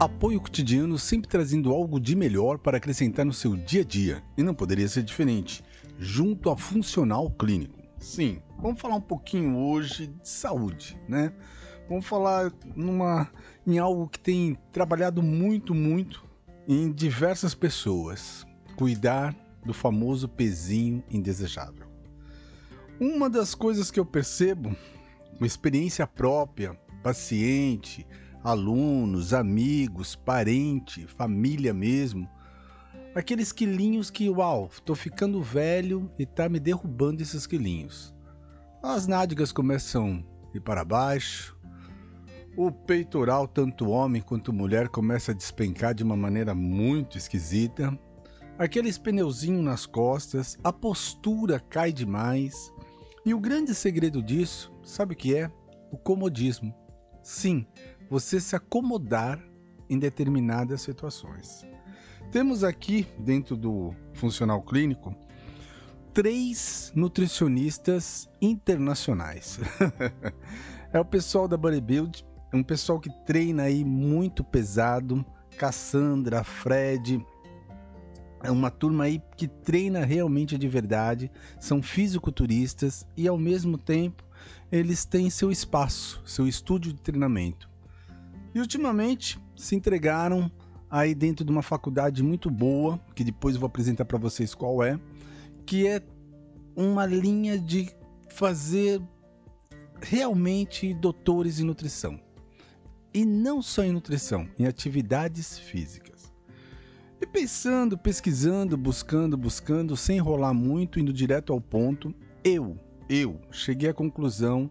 Apoio cotidiano sempre trazendo algo de melhor para acrescentar no seu dia a dia. E não poderia ser diferente, junto a Funcional Clínico. Sim, vamos falar um pouquinho hoje de saúde, né? Vamos falar numa, em algo que tem trabalhado muito, muito em diversas pessoas. Cuidar do famoso pezinho indesejável. Uma das coisas que eu percebo, uma experiência própria, paciente, alunos, amigos, parente, família mesmo. Aqueles quilinhos que, uau, tô ficando velho e tá me derrubando esses quilinhos. As nádegas começam a ir para baixo, o peitoral, tanto homem quanto mulher, começa a despencar de uma maneira muito esquisita. Aqueles pneuzinhos nas costas, a postura cai demais. E o grande segredo disso, sabe o que é? O comodismo. Sim, você se acomodar em determinadas situações. Temos aqui, dentro do funcional clínico, três nutricionistas internacionais. é o pessoal da Bodybuild, é um pessoal que treina aí muito pesado, Cassandra, Fred, é uma turma aí que treina realmente de verdade, são fisiculturistas e ao mesmo tempo eles têm seu espaço, seu estúdio de treinamento. E ultimamente se entregaram aí dentro de uma faculdade muito boa, que depois eu vou apresentar para vocês qual é, que é uma linha de fazer realmente doutores em nutrição. E não só em nutrição, em atividades físicas. E pensando, pesquisando, buscando, buscando, sem enrolar muito, indo direto ao ponto, eu, eu cheguei à conclusão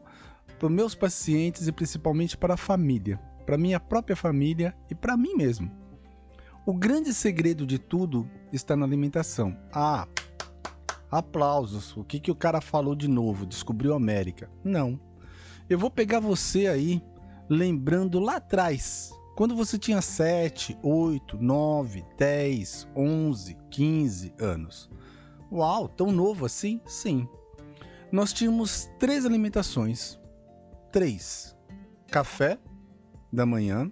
para meus pacientes e principalmente para a família para minha própria família e para mim mesmo. O grande segredo de tudo está na alimentação. Ah, aplausos. O que, que o cara falou de novo? Descobriu a América. Não. Eu vou pegar você aí, lembrando lá atrás, quando você tinha 7, 8, 9, 10, 11, 15 anos. Uau, tão novo assim? Sim. Nós tínhamos três alimentações. Três: café, da manhã,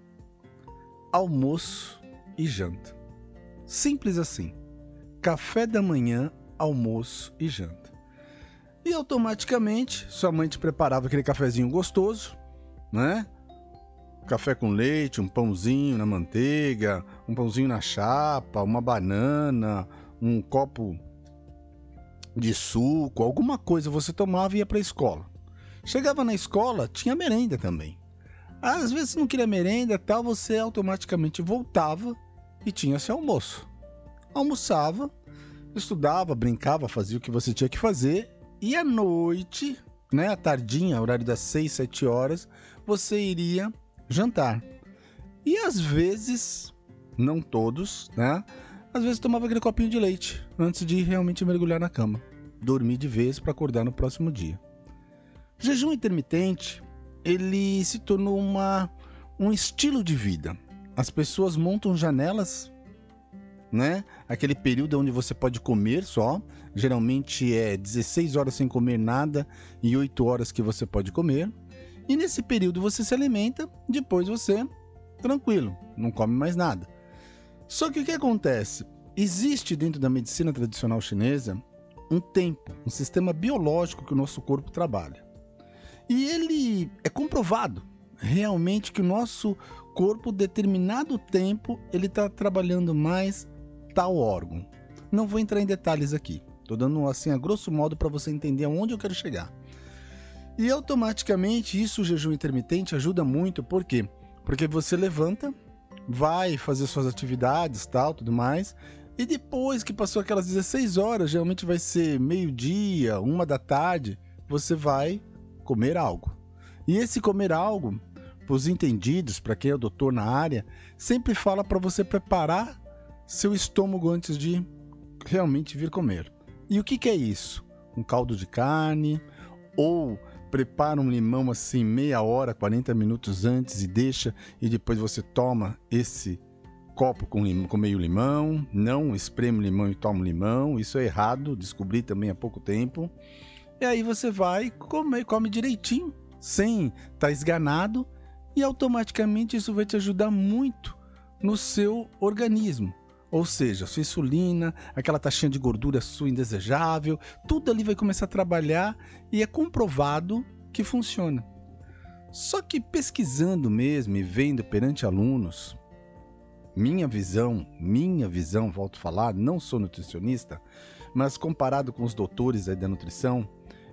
almoço e janta. Simples assim. Café da manhã, almoço e janta. E automaticamente sua mãe te preparava aquele cafezinho gostoso, né? Café com leite, um pãozinho na manteiga, um pãozinho na chapa, uma banana, um copo de suco, alguma coisa você tomava e ia para a escola. Chegava na escola, tinha merenda também. Às vezes não queria merenda tal, você automaticamente voltava e tinha seu almoço. Almoçava, estudava, brincava, fazia o que você tinha que fazer e à noite, né, à tardinha, horário das 6, 7 horas, você iria jantar. E às vezes, não todos, né, às vezes tomava aquele copinho de leite antes de realmente mergulhar na cama, dormir de vez para acordar no próximo dia. Jejum intermitente ele se tornou uma, um estilo de vida. As pessoas montam janelas, né? Aquele período onde você pode comer só. Geralmente é 16 horas sem comer nada e 8 horas que você pode comer. E nesse período você se alimenta, depois você, tranquilo, não come mais nada. Só que o que acontece? Existe dentro da medicina tradicional chinesa um tempo, um sistema biológico que o nosso corpo trabalha. E ele é comprovado realmente que o nosso corpo, determinado tempo, ele está trabalhando mais tal órgão. Não vou entrar em detalhes aqui. Estou dando assim a grosso modo para você entender aonde eu quero chegar. E automaticamente isso, o jejum intermitente, ajuda muito. Por quê? Porque você levanta, vai fazer suas atividades, tal, tudo mais. E depois que passou aquelas 16 horas, geralmente vai ser meio-dia, uma da tarde, você vai comer algo. E esse comer algo, para os entendidos, para quem é doutor na área, sempre fala para você preparar seu estômago antes de realmente vir comer. E o que, que é isso? Um caldo de carne ou prepara um limão assim meia hora, 40 minutos antes e deixa e depois você toma esse copo com, lim, com meio limão, não espreme o limão e toma o limão, isso é errado, descobri também há pouco tempo. E aí você vai comer, come direitinho, sem estar tá esganado, e automaticamente isso vai te ajudar muito no seu organismo. Ou seja, sua insulina, aquela taxinha de gordura sua indesejável, tudo ali vai começar a trabalhar e é comprovado que funciona. Só que pesquisando mesmo e vendo perante alunos, minha visão, minha visão, volto a falar, não sou nutricionista, mas comparado com os doutores da nutrição,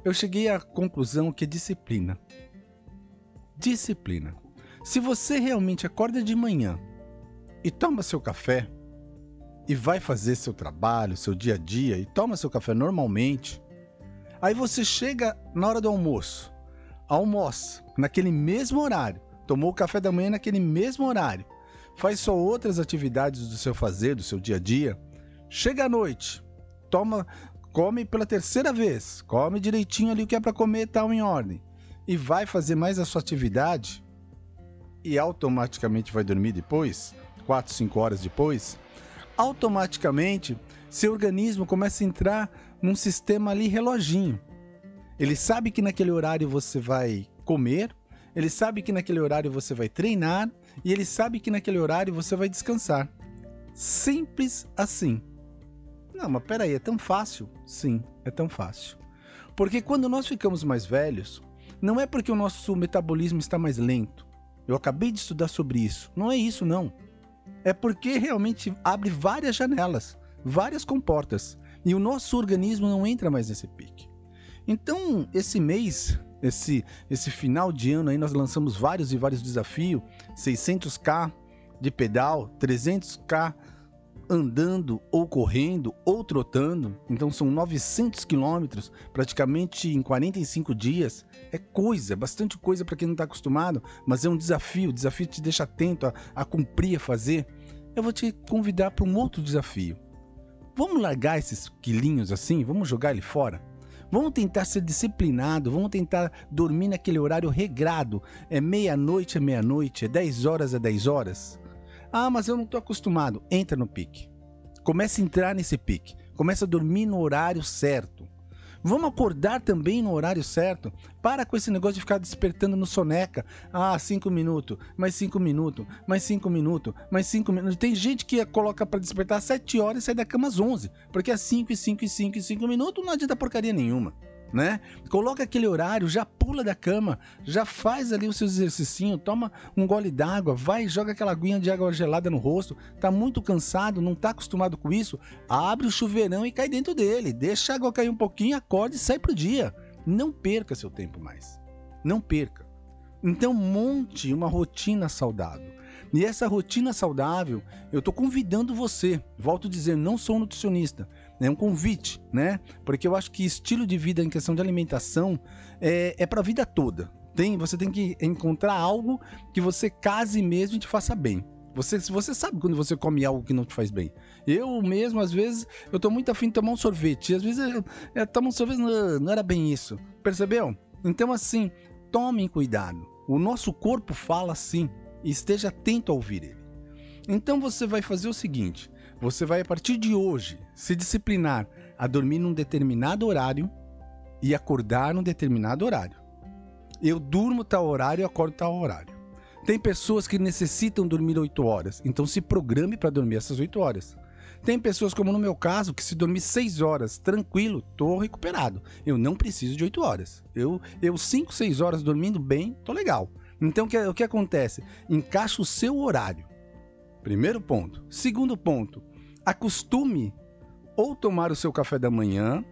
eu cheguei à conclusão que disciplina. Disciplina. Se você realmente acorda de manhã e toma seu café e vai fazer seu trabalho, seu dia a dia e toma seu café normalmente, aí você chega na hora do almoço, almoça naquele mesmo horário, tomou o café da manhã naquele mesmo horário, faz só outras atividades do seu fazer, do seu dia a dia, chega à noite, toma, come pela terceira vez, come direitinho ali o que é para comer, tal em ordem, e vai fazer mais a sua atividade e automaticamente vai dormir depois, 4, 5 horas depois, automaticamente seu organismo começa a entrar num sistema ali reloginho. Ele sabe que naquele horário você vai comer, ele sabe que naquele horário você vai treinar e ele sabe que naquele horário você vai descansar. Simples assim. Não, mas peraí, é tão fácil? Sim, é tão fácil. Porque quando nós ficamos mais velhos, não é porque o nosso metabolismo está mais lento. Eu acabei de estudar sobre isso. Não é isso, não. É porque realmente abre várias janelas, várias comportas. E o nosso organismo não entra mais nesse pique. Então, esse mês esse, esse final de ano aí nós lançamos vários e vários desafios, 600k de pedal, 300k andando ou correndo ou trotando, então são 900 quilômetros praticamente em 45 dias. É coisa, é bastante coisa para quem não está acostumado, mas é um desafio. O desafio te deixa atento a, a cumprir, a fazer. Eu vou te convidar para um outro desafio. Vamos largar esses quilinhos assim? Vamos jogar ele fora? Vamos tentar ser disciplinado, vamos tentar dormir naquele horário regrado. É meia-noite, é meia-noite, é 10 horas, é 10 horas. Ah, mas eu não estou acostumado. Entra no pique. Comece a entrar nesse pique. Comece a dormir no horário certo. Vamos acordar também no horário certo. Para com esse negócio de ficar despertando no soneca. Ah, cinco minutos, mais cinco minutos, mais cinco minutos, mais cinco minutos. Tem gente que coloca para despertar às sete horas e sai da cama às onze. Porque é cinco e cinco e cinco e cinco minutos não adianta porcaria nenhuma né? Coloca aquele horário, já pula da cama, já faz ali o seu exercício, toma um gole d'água, vai joga aquela aguinha de água gelada no rosto, tá muito cansado, não tá acostumado com isso, abre o chuveirão e cai dentro dele, deixa a água cair um pouquinho, acorde e sai pro dia. Não perca seu tempo mais. Não perca. Então monte uma rotina saudável. E essa rotina saudável, eu estou convidando você, volto a dizer, não sou nutricionista, é um convite, né? Porque eu acho que estilo de vida em questão de alimentação é, é para a vida toda. Tem, você tem que encontrar algo que você case mesmo e te faça bem. Você, você sabe quando você come algo que não te faz bem. Eu mesmo, às vezes, eu tô muito afim de tomar um sorvete. E às vezes eu, eu tomo um sorvete, não, não era bem isso. Percebeu? Então, assim, tomem cuidado. O nosso corpo fala assim e esteja atento a ouvir ele. Então você vai fazer o seguinte: você vai a partir de hoje se disciplinar a dormir num determinado horário e acordar num determinado horário. Eu durmo tal horário e acordo tal horário. Tem pessoas que necessitam dormir 8 horas, então se programe para dormir essas 8 horas. Tem pessoas, como no meu caso, que se dormir 6 horas, tranquilo, tô recuperado. Eu não preciso de 8 horas. Eu, eu 5, 6 horas dormindo bem, tô legal. Então o que, o que acontece? Encaixa o seu horário. Primeiro ponto. Segundo ponto, acostume ou tomar o seu café da manhã,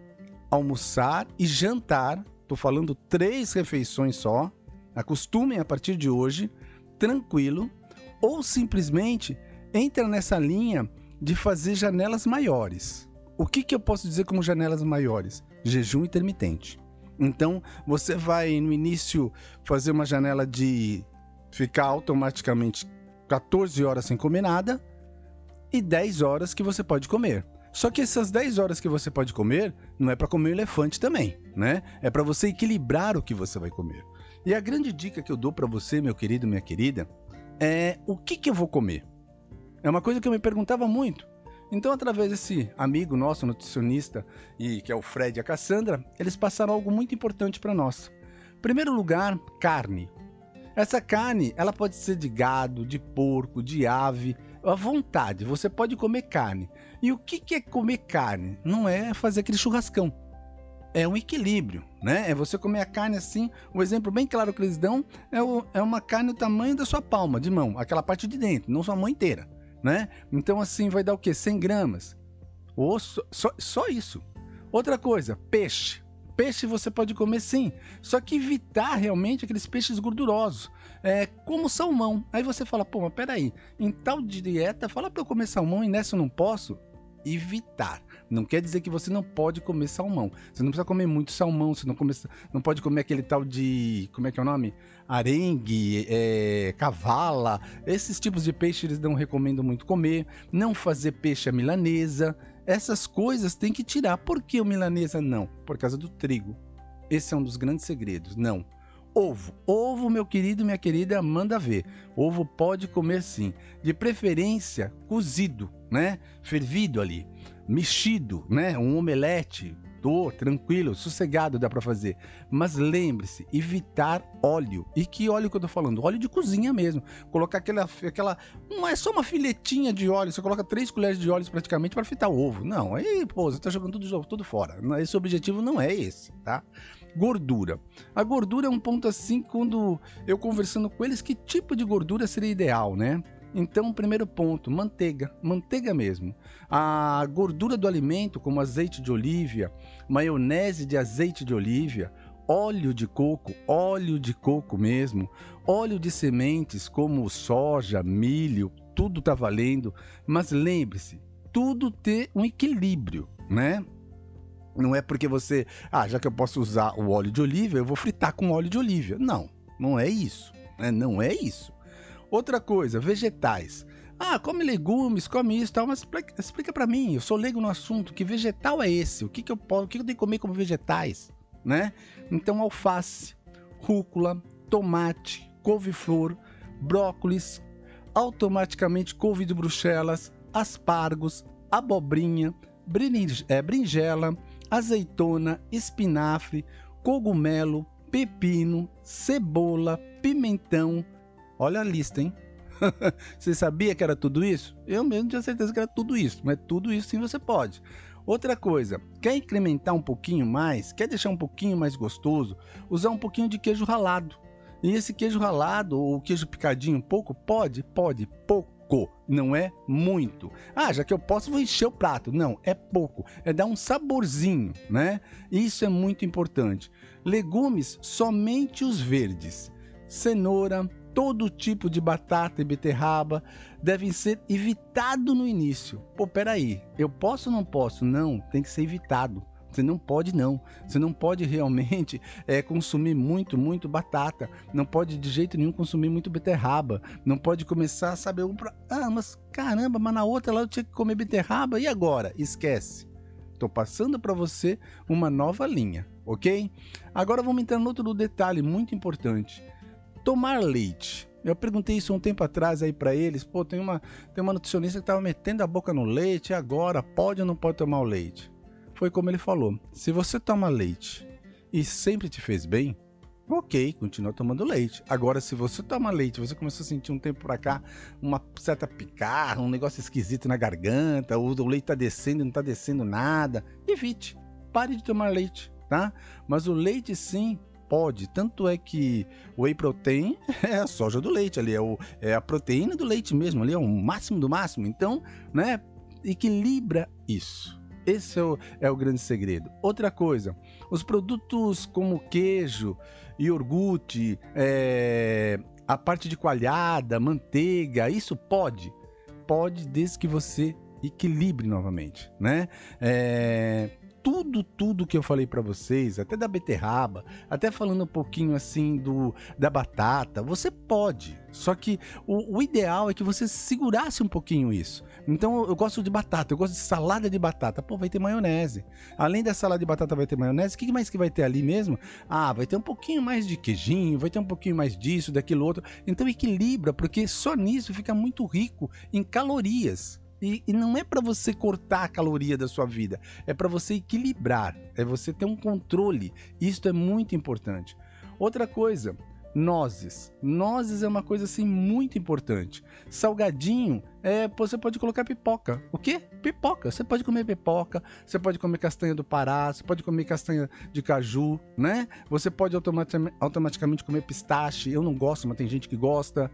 almoçar e jantar. Estou falando três refeições só. Acostumem a partir de hoje, tranquilo, ou simplesmente entra nessa linha de fazer janelas maiores. O que, que eu posso dizer como janelas maiores? Jejum intermitente. Então, você vai no início fazer uma janela de ficar automaticamente 14 horas sem comer nada, e 10 horas que você pode comer. Só que essas 10 horas que você pode comer não é para comer elefante também, né? É para você equilibrar o que você vai comer. E a grande dica que eu dou para você, meu querido, minha querida, é o que, que eu vou comer. É uma coisa que eu me perguntava muito. Então, através desse amigo nosso, nutricionista, e que é o Fred e a Cassandra, eles passaram algo muito importante para nós. Primeiro lugar, carne. Essa carne, ela pode ser de gado, de porco, de ave, à vontade, você pode comer carne. E o que, é comer carne? Não é fazer aquele churrascão. É um equilíbrio, né? É você comer a carne assim. Um exemplo bem claro que eles dão é, o, é uma carne do tamanho da sua palma de mão, aquela parte de dentro, não sua mão inteira, né? Então, assim, vai dar o quê? 100 gramas. Ou só, só, só isso. Outra coisa, peixe. Peixe você pode comer sim, só que evitar realmente aqueles peixes gordurosos, é, como salmão. Aí você fala, pô, mas peraí, em tal dieta, fala para eu comer salmão e nessa eu não posso? Evitar. Não quer dizer que você não pode comer salmão. Você não precisa comer muito salmão, você não, come, não pode comer aquele tal de. Como é que é o nome? Arengue, é, cavala. Esses tipos de peixe eles não recomendam muito comer. Não fazer peixe à milanesa. Essas coisas tem que tirar. Por que o milanesa não? Por causa do trigo. Esse é um dos grandes segredos. Não. Ovo. Ovo, meu querido, minha querida, manda ver. Ovo pode comer sim. De preferência, cozido, né? Fervido ali. Mexido, né? Um omelete, tô tranquilo, sossegado dá para fazer. Mas lembre-se, evitar óleo. E que óleo que eu tô falando? Óleo de cozinha mesmo. Colocar aquela, aquela, não é só uma filetinha de óleo, você coloca três colheres de óleo praticamente para fritar o ovo. Não, aí, pô, você tá jogando tudo, tudo fora. Esse objetivo não é esse, tá? Gordura. A gordura é um ponto assim quando eu conversando com eles, que tipo de gordura seria ideal, né? Então, primeiro ponto, manteiga, manteiga mesmo. A gordura do alimento, como azeite de oliva, maionese de azeite de oliva, óleo de coco, óleo de coco mesmo, óleo de sementes como soja, milho, tudo tá valendo, mas lembre-se, tudo ter um equilíbrio, né? Não é porque você, ah, já que eu posso usar o óleo de oliva, eu vou fritar com óleo de oliva. Não, não é isso, né? Não é isso. Outra coisa, vegetais. Ah, come legumes, come isso, tal, mas explica, para mim, eu sou leigo no assunto, que vegetal é esse? O que, que eu posso, o que, que eu tenho que comer como vegetais, né? Então, alface, rúcula, tomate, couve-flor, brócolis, automaticamente couve de bruxelas, aspargos, abobrinha, é, brinjela, azeitona, espinafre, cogumelo, pepino, cebola, pimentão, Olha a lista, hein? você sabia que era tudo isso? Eu mesmo tinha certeza que era tudo isso, mas tudo isso sim você pode. Outra coisa, quer incrementar um pouquinho mais, quer deixar um pouquinho mais gostoso, usar um pouquinho de queijo ralado. E esse queijo ralado ou queijo picadinho, pouco? Pode, pode, pouco, não é muito. Ah, já que eu posso, vou encher o prato. Não, é pouco, é dar um saborzinho, né? Isso é muito importante. Legumes, somente os verdes. Cenoura, todo tipo de batata e beterraba devem ser evitado no início. Pô, peraí, eu posso ou não posso? Não, tem que ser evitado. Você não pode não. Você não pode realmente é, consumir muito, muito batata. Não pode de jeito nenhum consumir muito beterraba. Não pode começar a saber um ah, mas caramba, mas na outra lá eu tinha que comer beterraba e agora? Esquece. Estou passando para você uma nova linha, ok? Agora vamos entrar no outro detalhe muito importante tomar leite. Eu perguntei isso um tempo atrás aí para eles. Pô, tem uma, tem uma nutricionista que tava metendo a boca no leite. Agora, pode ou não pode tomar o leite? Foi como ele falou: se você toma leite e sempre te fez bem, ok, continua tomando leite. Agora, se você toma leite, você começou a sentir um tempo para cá uma certa picar, um negócio esquisito na garganta, o, o leite tá descendo e não tá descendo nada, evite. Pare de tomar leite, tá? Mas o leite sim pode. Tanto é que o whey protein é a soja do leite ali, é, o, é a proteína do leite mesmo, ali é o máximo do máximo. Então, né, equilibra isso. Esse é o, é o grande segredo. Outra coisa, os produtos como queijo, iogurte, é, a parte de coalhada, manteiga, isso pode? Pode, desde que você equilibre novamente, né? É, tudo, tudo que eu falei para vocês, até da beterraba, até falando um pouquinho assim do da batata, você pode. Só que o, o ideal é que você segurasse um pouquinho isso. Então eu, eu gosto de batata, eu gosto de salada de batata. Pô, vai ter maionese. Além da salada de batata, vai ter maionese. O que mais que vai ter ali mesmo? Ah, vai ter um pouquinho mais de queijinho, vai ter um pouquinho mais disso, daquilo outro. Então equilibra, porque só nisso fica muito rico em calorias. E, e não é para você cortar a caloria da sua vida, é para você equilibrar, é você ter um controle. Isso é muito importante. Outra coisa, Nozes. Nozes é uma coisa assim muito importante. Salgadinho, é, você pode colocar pipoca. O quê? Pipoca. Você pode comer pipoca, você pode comer castanha do Pará, você pode comer castanha de caju, né? Você pode automaticamente comer pistache. Eu não gosto, mas tem gente que gosta.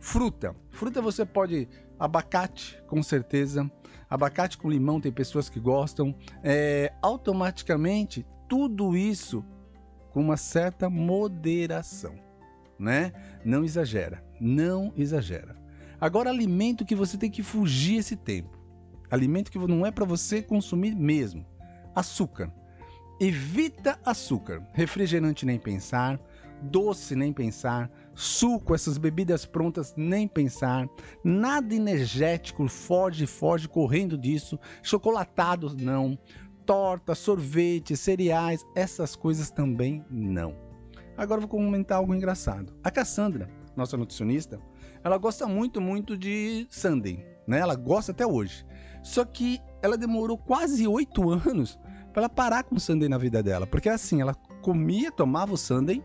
Fruta. Fruta você pode. Abacate, com certeza. Abacate com limão, tem pessoas que gostam. É, automaticamente, tudo isso com uma certa moderação né? Não exagera, não exagera. Agora, alimento que você tem que fugir esse tempo. Alimento que não é para você consumir mesmo. Açúcar. Evita açúcar. Refrigerante nem pensar, doce nem pensar, suco, essas bebidas prontas nem pensar, nada energético, foge, foge correndo disso, chocolatados não, torta, sorvete, cereais, essas coisas também não. Agora vou comentar algo engraçado. A Cassandra, nossa nutricionista, ela gosta muito, muito de Sunday, né? Ela gosta até hoje. Só que ela demorou quase oito anos para parar com o Sunday na vida dela, porque assim, ela comia, tomava o Sunday,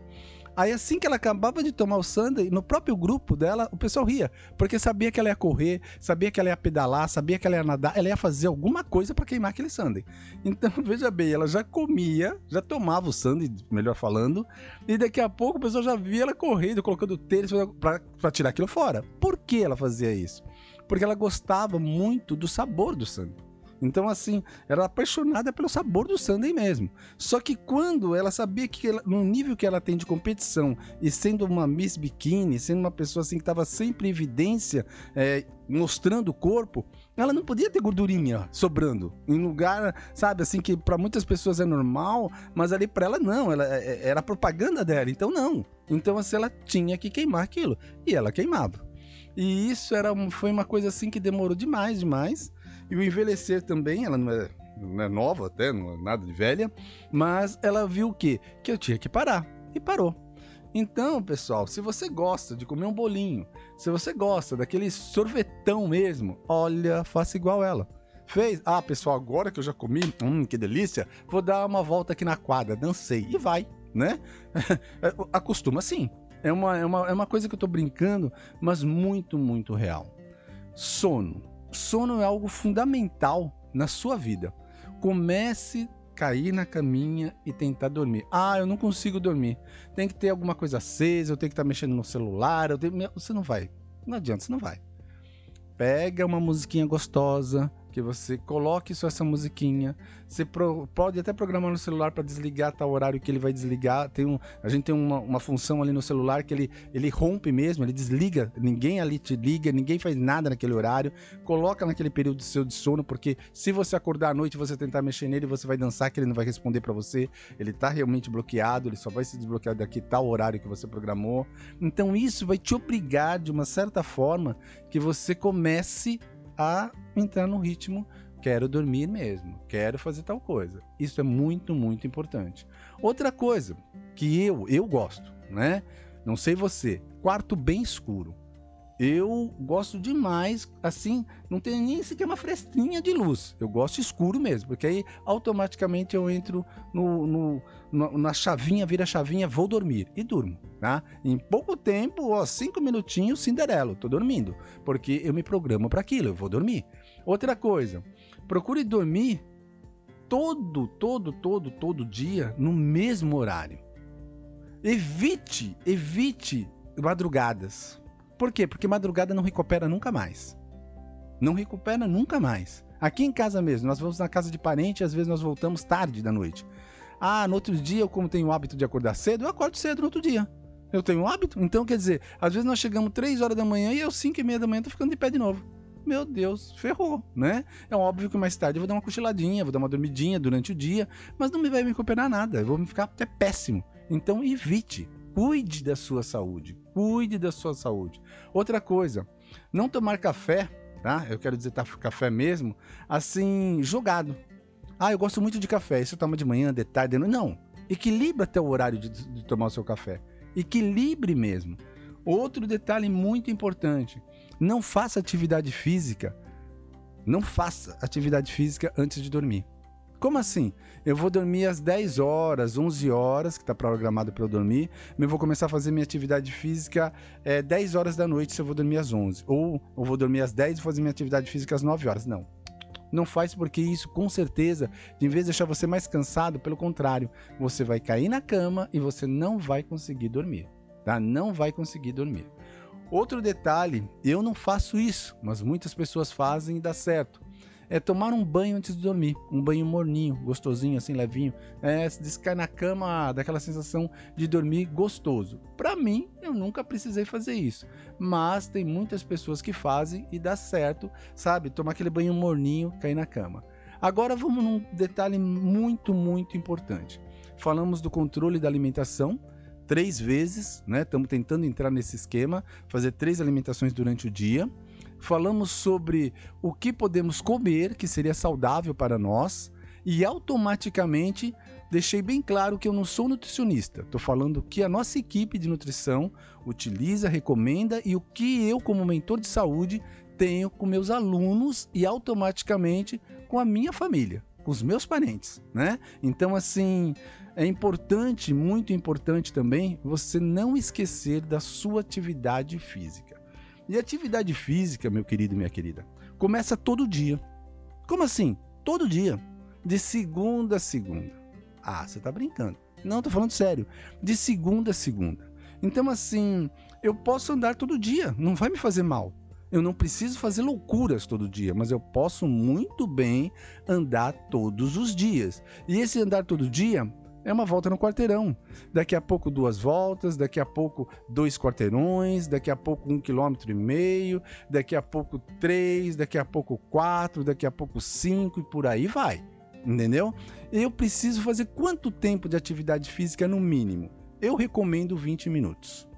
Aí assim que ela acabava de tomar o Sunday, no próprio grupo dela, o pessoal ria, porque sabia que ela ia correr, sabia que ela ia pedalar, sabia que ela ia nadar, ela ia fazer alguma coisa para queimar aquele Sunday. Então, veja bem, ela já comia, já tomava o Sunday, melhor falando, e daqui a pouco o pessoal já via ela correndo, colocando tênis para tirar aquilo fora. Por que ela fazia isso? Porque ela gostava muito do sabor do Sunday. Então, assim, era apaixonada pelo sabor do Sunday mesmo. Só que quando ela sabia que, ela, no nível que ela tem de competição, e sendo uma Miss Bikini, sendo uma pessoa assim que estava sempre em evidência, é, mostrando o corpo, ela não podia ter gordurinha sobrando. Em lugar, sabe, assim, que para muitas pessoas é normal, mas ali para ela não, ela, é, é, era propaganda dela, então não. Então, assim, ela tinha que queimar aquilo. E ela queimava. E isso era, foi uma coisa assim que demorou demais, demais. E o envelhecer também, ela não é, não é nova até, não é nada de velha, mas ela viu o quê? Que eu tinha que parar. E parou. Então, pessoal, se você gosta de comer um bolinho, se você gosta daquele sorvetão mesmo, olha, faça igual ela. Fez? Ah, pessoal, agora que eu já comi, hum, que delícia, vou dar uma volta aqui na quadra, dancei. E vai, né? Acostuma sim. É uma, é, uma, é uma coisa que eu tô brincando, mas muito, muito real. Sono sono é algo fundamental na sua vida. Comece a cair na caminha e tentar dormir. Ah, eu não consigo dormir. Tem que ter alguma coisa acesa, eu tenho que estar mexendo no celular. Eu tenho... Você não vai. Não adianta, você não vai. Pega uma musiquinha gostosa, que você coloque só essa musiquinha. Você pro, pode até programar no celular para desligar tal horário que ele vai desligar. Tem um, a gente tem uma, uma, função ali no celular que ele, ele rompe mesmo, ele desliga. Ninguém ali te liga, ninguém faz nada naquele horário. Coloca naquele período seu de sono, porque se você acordar à noite e você tentar mexer nele, você vai dançar que ele não vai responder para você. Ele tá realmente bloqueado, ele só vai se desbloquear daqui tal horário que você programou. Então isso vai te obrigar de uma certa forma que você comece a entrar no ritmo quero dormir mesmo, quero fazer tal coisa. Isso é muito, muito importante. Outra coisa que eu eu gosto, né? Não sei você, quarto bem escuro. Eu gosto demais, assim, não tem nem sequer uma frestinha de luz. Eu gosto escuro mesmo, porque aí automaticamente eu entro no, no, no, na chavinha, vira chavinha, vou dormir e durmo, tá? Em pouco tempo, ó, cinco minutinhos, Cinderela, tô dormindo, porque eu me programo para aquilo, eu vou dormir. Outra coisa, procure dormir todo, todo, todo, todo dia no mesmo horário. Evite, evite madrugadas por quê? Porque madrugada não recupera nunca mais. Não recupera nunca mais. Aqui em casa mesmo, nós vamos na casa de parente, às vezes nós voltamos tarde da noite. Ah, no outro dia, eu como tenho o hábito de acordar cedo, eu acordo cedo no outro dia. Eu tenho um hábito, então quer dizer, às vezes nós chegamos 3 horas da manhã e eu 5 e meia da manhã tô ficando de pé de novo. Meu Deus, ferrou, né? É óbvio que mais tarde eu vou dar uma cochiladinha, vou dar uma dormidinha durante o dia, mas não me vai me recuperar nada, eu vou ficar até péssimo. Então evite, cuide da sua saúde, cuide da sua saúde. Outra coisa, não tomar café, tá? Eu quero dizer tá, café mesmo, assim, jogado. Ah, eu gosto muito de café, isso toma de manhã, de tarde, de noite. Não, equilibre até o horário de, de tomar o seu café. Equilibre mesmo. Outro detalhe muito importante, não faça atividade física, não faça atividade física antes de dormir. Como assim? Eu vou dormir às 10 horas, 11 horas, que está programado para eu dormir, mas eu vou começar a fazer minha atividade física é, 10 horas da noite se eu vou dormir às 11. Ou eu vou dormir às 10 e fazer minha atividade física às 9 horas. Não. Não faz porque isso, com certeza, de vez de deixar você mais cansado, pelo contrário, você vai cair na cama e você não vai conseguir dormir, tá? Não vai conseguir dormir. Outro detalhe, eu não faço isso, mas muitas pessoas fazem e dá certo é tomar um banho antes de dormir, um banho morninho, gostosinho, assim, levinho, é, se cair na cama, daquela sensação de dormir gostoso. Para mim, eu nunca precisei fazer isso, mas tem muitas pessoas que fazem e dá certo, sabe? Tomar aquele banho morninho, cair na cama. Agora vamos num detalhe muito, muito importante. Falamos do controle da alimentação, três vezes, né? Estamos tentando entrar nesse esquema, fazer três alimentações durante o dia falamos sobre o que podemos comer que seria saudável para nós e automaticamente deixei bem claro que eu não sou nutricionista. Estou falando que a nossa equipe de nutrição utiliza, recomenda e o que eu, como mentor de saúde, tenho com meus alunos e automaticamente com a minha família, com os meus parentes, né? Então, assim, é importante, muito importante também, você não esquecer da sua atividade física. E atividade física, meu querido e minha querida, começa todo dia. Como assim? Todo dia. De segunda a segunda. Ah, você tá brincando. Não, tô falando sério. De segunda a segunda. Então, assim, eu posso andar todo dia, não vai me fazer mal. Eu não preciso fazer loucuras todo dia, mas eu posso muito bem andar todos os dias. E esse andar todo dia é uma volta no quarteirão. Daqui a pouco duas voltas, daqui a pouco dois quarteirões, daqui a pouco um quilômetro e meio, daqui a pouco três, daqui a pouco quatro, daqui a pouco cinco e por aí vai. Entendeu? Eu preciso fazer quanto tempo de atividade física no mínimo? Eu recomendo 20 minutos.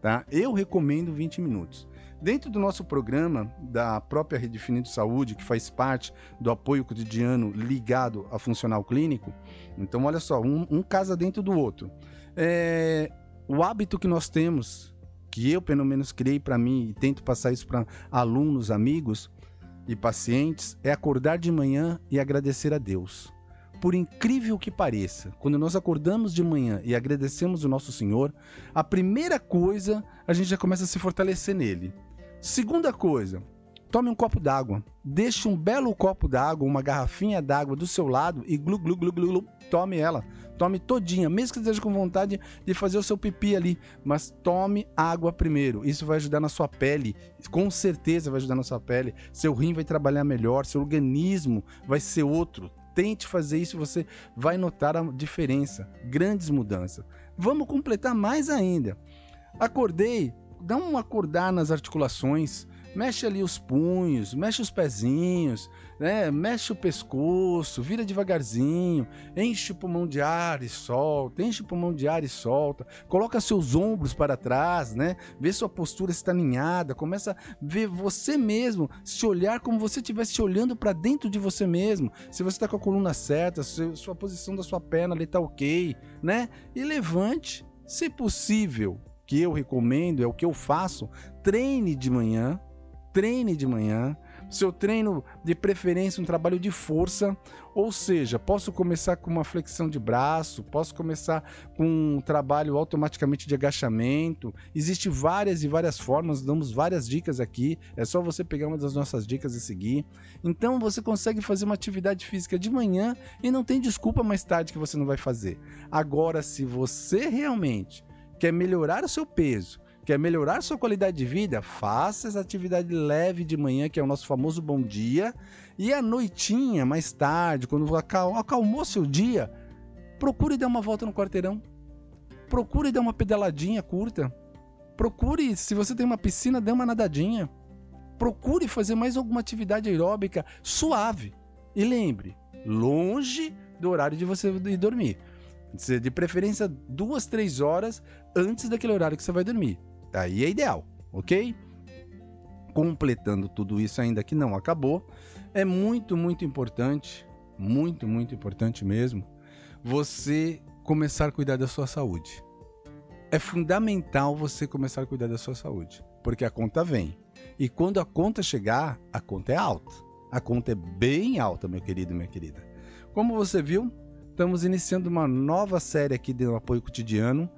Tá? Eu recomendo 20 minutos. Dentro do nosso programa da própria Redefinindo Saúde, que faz parte do apoio cotidiano ligado a funcional clínico, então olha só, um, um casa dentro do outro. É, o hábito que nós temos, que eu pelo menos criei para mim e tento passar isso para alunos, amigos e pacientes, é acordar de manhã e agradecer a Deus. Por incrível que pareça, quando nós acordamos de manhã e agradecemos o nosso Senhor, a primeira coisa a gente já começa a se fortalecer nele. Segunda coisa, tome um copo d'água. Deixe um belo copo d'água, uma garrafinha d'água do seu lado e glu, glu, glu, glu, glu, tome ela. Tome todinha, mesmo que esteja com vontade de fazer o seu pipi ali, mas tome água primeiro. Isso vai ajudar na sua pele, com certeza vai ajudar na sua pele. Seu rim vai trabalhar melhor, seu organismo vai ser outro. Tente fazer isso, você vai notar a diferença, grandes mudanças. Vamos completar mais ainda. Acordei, dá um acordar nas articulações, mexe ali os punhos, mexe os pezinhos, né? Mexe o pescoço, vira devagarzinho, enche o pulmão de ar e solta, enche o pulmão de ar e solta, coloca seus ombros para trás, né? Vê sua postura está alinhada, começa a ver você mesmo, se olhar como você estivesse olhando para dentro de você mesmo. Se você está com a coluna certa, se sua posição da sua perna ali está ok, né? E levante, se possível, que eu recomendo, é o que eu faço, treine de manhã, treine de manhã, seu treino de preferência um trabalho de força, ou seja, posso começar com uma flexão de braço, posso começar com um trabalho automaticamente de agachamento. Existem várias e várias formas, damos várias dicas aqui, é só você pegar uma das nossas dicas e seguir. Então você consegue fazer uma atividade física de manhã e não tem desculpa mais tarde que você não vai fazer. Agora, se você realmente quer melhorar o seu peso, quer melhorar sua qualidade de vida, faça essa atividade leve de manhã, que é o nosso famoso bom dia, e à noitinha, mais tarde, quando acalmou seu dia, procure dar uma volta no quarteirão. Procure dar uma pedaladinha curta. Procure, se você tem uma piscina, dê uma nadadinha. Procure fazer mais alguma atividade aeróbica suave. E lembre, longe do horário de você ir dormir. De preferência duas, três horas antes daquele horário que você vai dormir. Aí é ideal, ok? Completando tudo isso ainda que não acabou, é muito, muito importante, muito, muito importante mesmo, você começar a cuidar da sua saúde. É fundamental você começar a cuidar da sua saúde, porque a conta vem. E quando a conta chegar, a conta é alta. A conta é bem alta, meu querido minha querida. Como você viu, estamos iniciando uma nova série aqui do apoio cotidiano.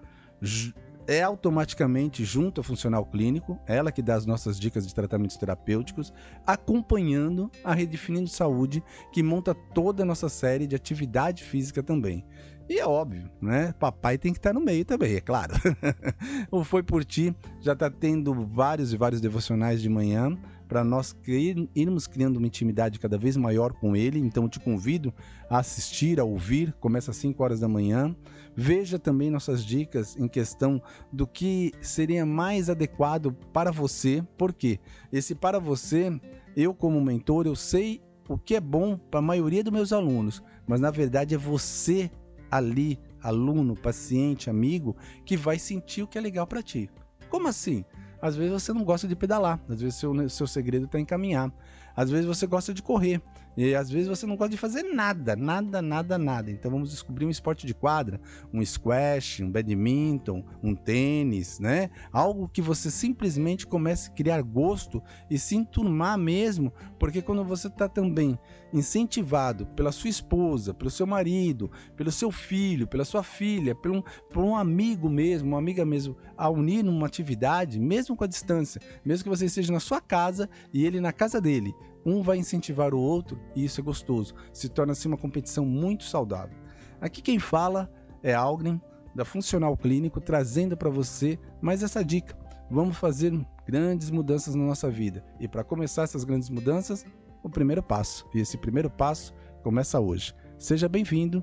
É automaticamente junto ao funcional clínico, ela que dá as nossas dicas de tratamentos terapêuticos, acompanhando a Redefinindo Saúde, que monta toda a nossa série de atividade física também. E é óbvio, né? Papai tem que estar no meio também, é claro. o Foi Por Ti já está tendo vários e vários devocionais de manhã para nós irmos criando uma intimidade cada vez maior com ele. Então eu te convido a assistir, a ouvir. Começa às 5 horas da manhã. Veja também nossas dicas em questão do que seria mais adequado para você. Porque esse para você, eu como mentor, eu sei o que é bom para a maioria dos meus alunos, mas na verdade é você ali, aluno, paciente, amigo, que vai sentir o que é legal para ti. Como assim? Às vezes você não gosta de pedalar, às vezes seu, seu segredo está em caminhar, às vezes você gosta de correr, e às vezes você não gosta de fazer nada, nada, nada, nada. Então vamos descobrir um esporte de quadra, um squash, um badminton, um tênis, né? Algo que você simplesmente comece a criar gosto e se enturmar mesmo, porque quando você está também incentivado pela sua esposa, pelo seu marido, pelo seu filho, pela sua filha, por um, por um amigo mesmo, uma amiga mesmo, a unir numa atividade, mesmo com a distância, mesmo que você esteja na sua casa e ele na casa dele, um vai incentivar o outro e isso é gostoso. Se torna assim uma competição muito saudável. Aqui quem fala é Algren, da Funcional Clínico, trazendo para você mais essa dica. Vamos fazer grandes mudanças na nossa vida. E para começar essas grandes mudanças, o primeiro passo. E esse primeiro passo começa hoje. Seja bem-vindo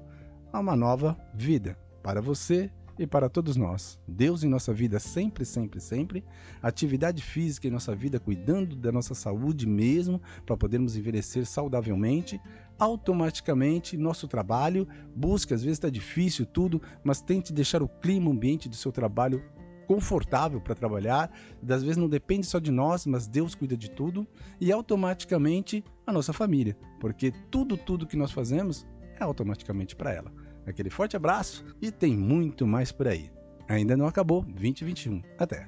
a uma nova vida para você e para todos nós. Deus em nossa vida sempre, sempre, sempre. Atividade física em nossa vida, cuidando da nossa saúde mesmo, para podermos envelhecer saudavelmente. Automaticamente, nosso trabalho, busque, às vezes está difícil tudo, mas tente deixar o clima, o ambiente do seu trabalho confortável para trabalhar, das vezes não depende só de nós, mas Deus cuida de tudo e automaticamente a nossa família, porque tudo tudo que nós fazemos é automaticamente para ela. Aquele forte abraço e tem muito mais por aí. Ainda não acabou 2021. Até!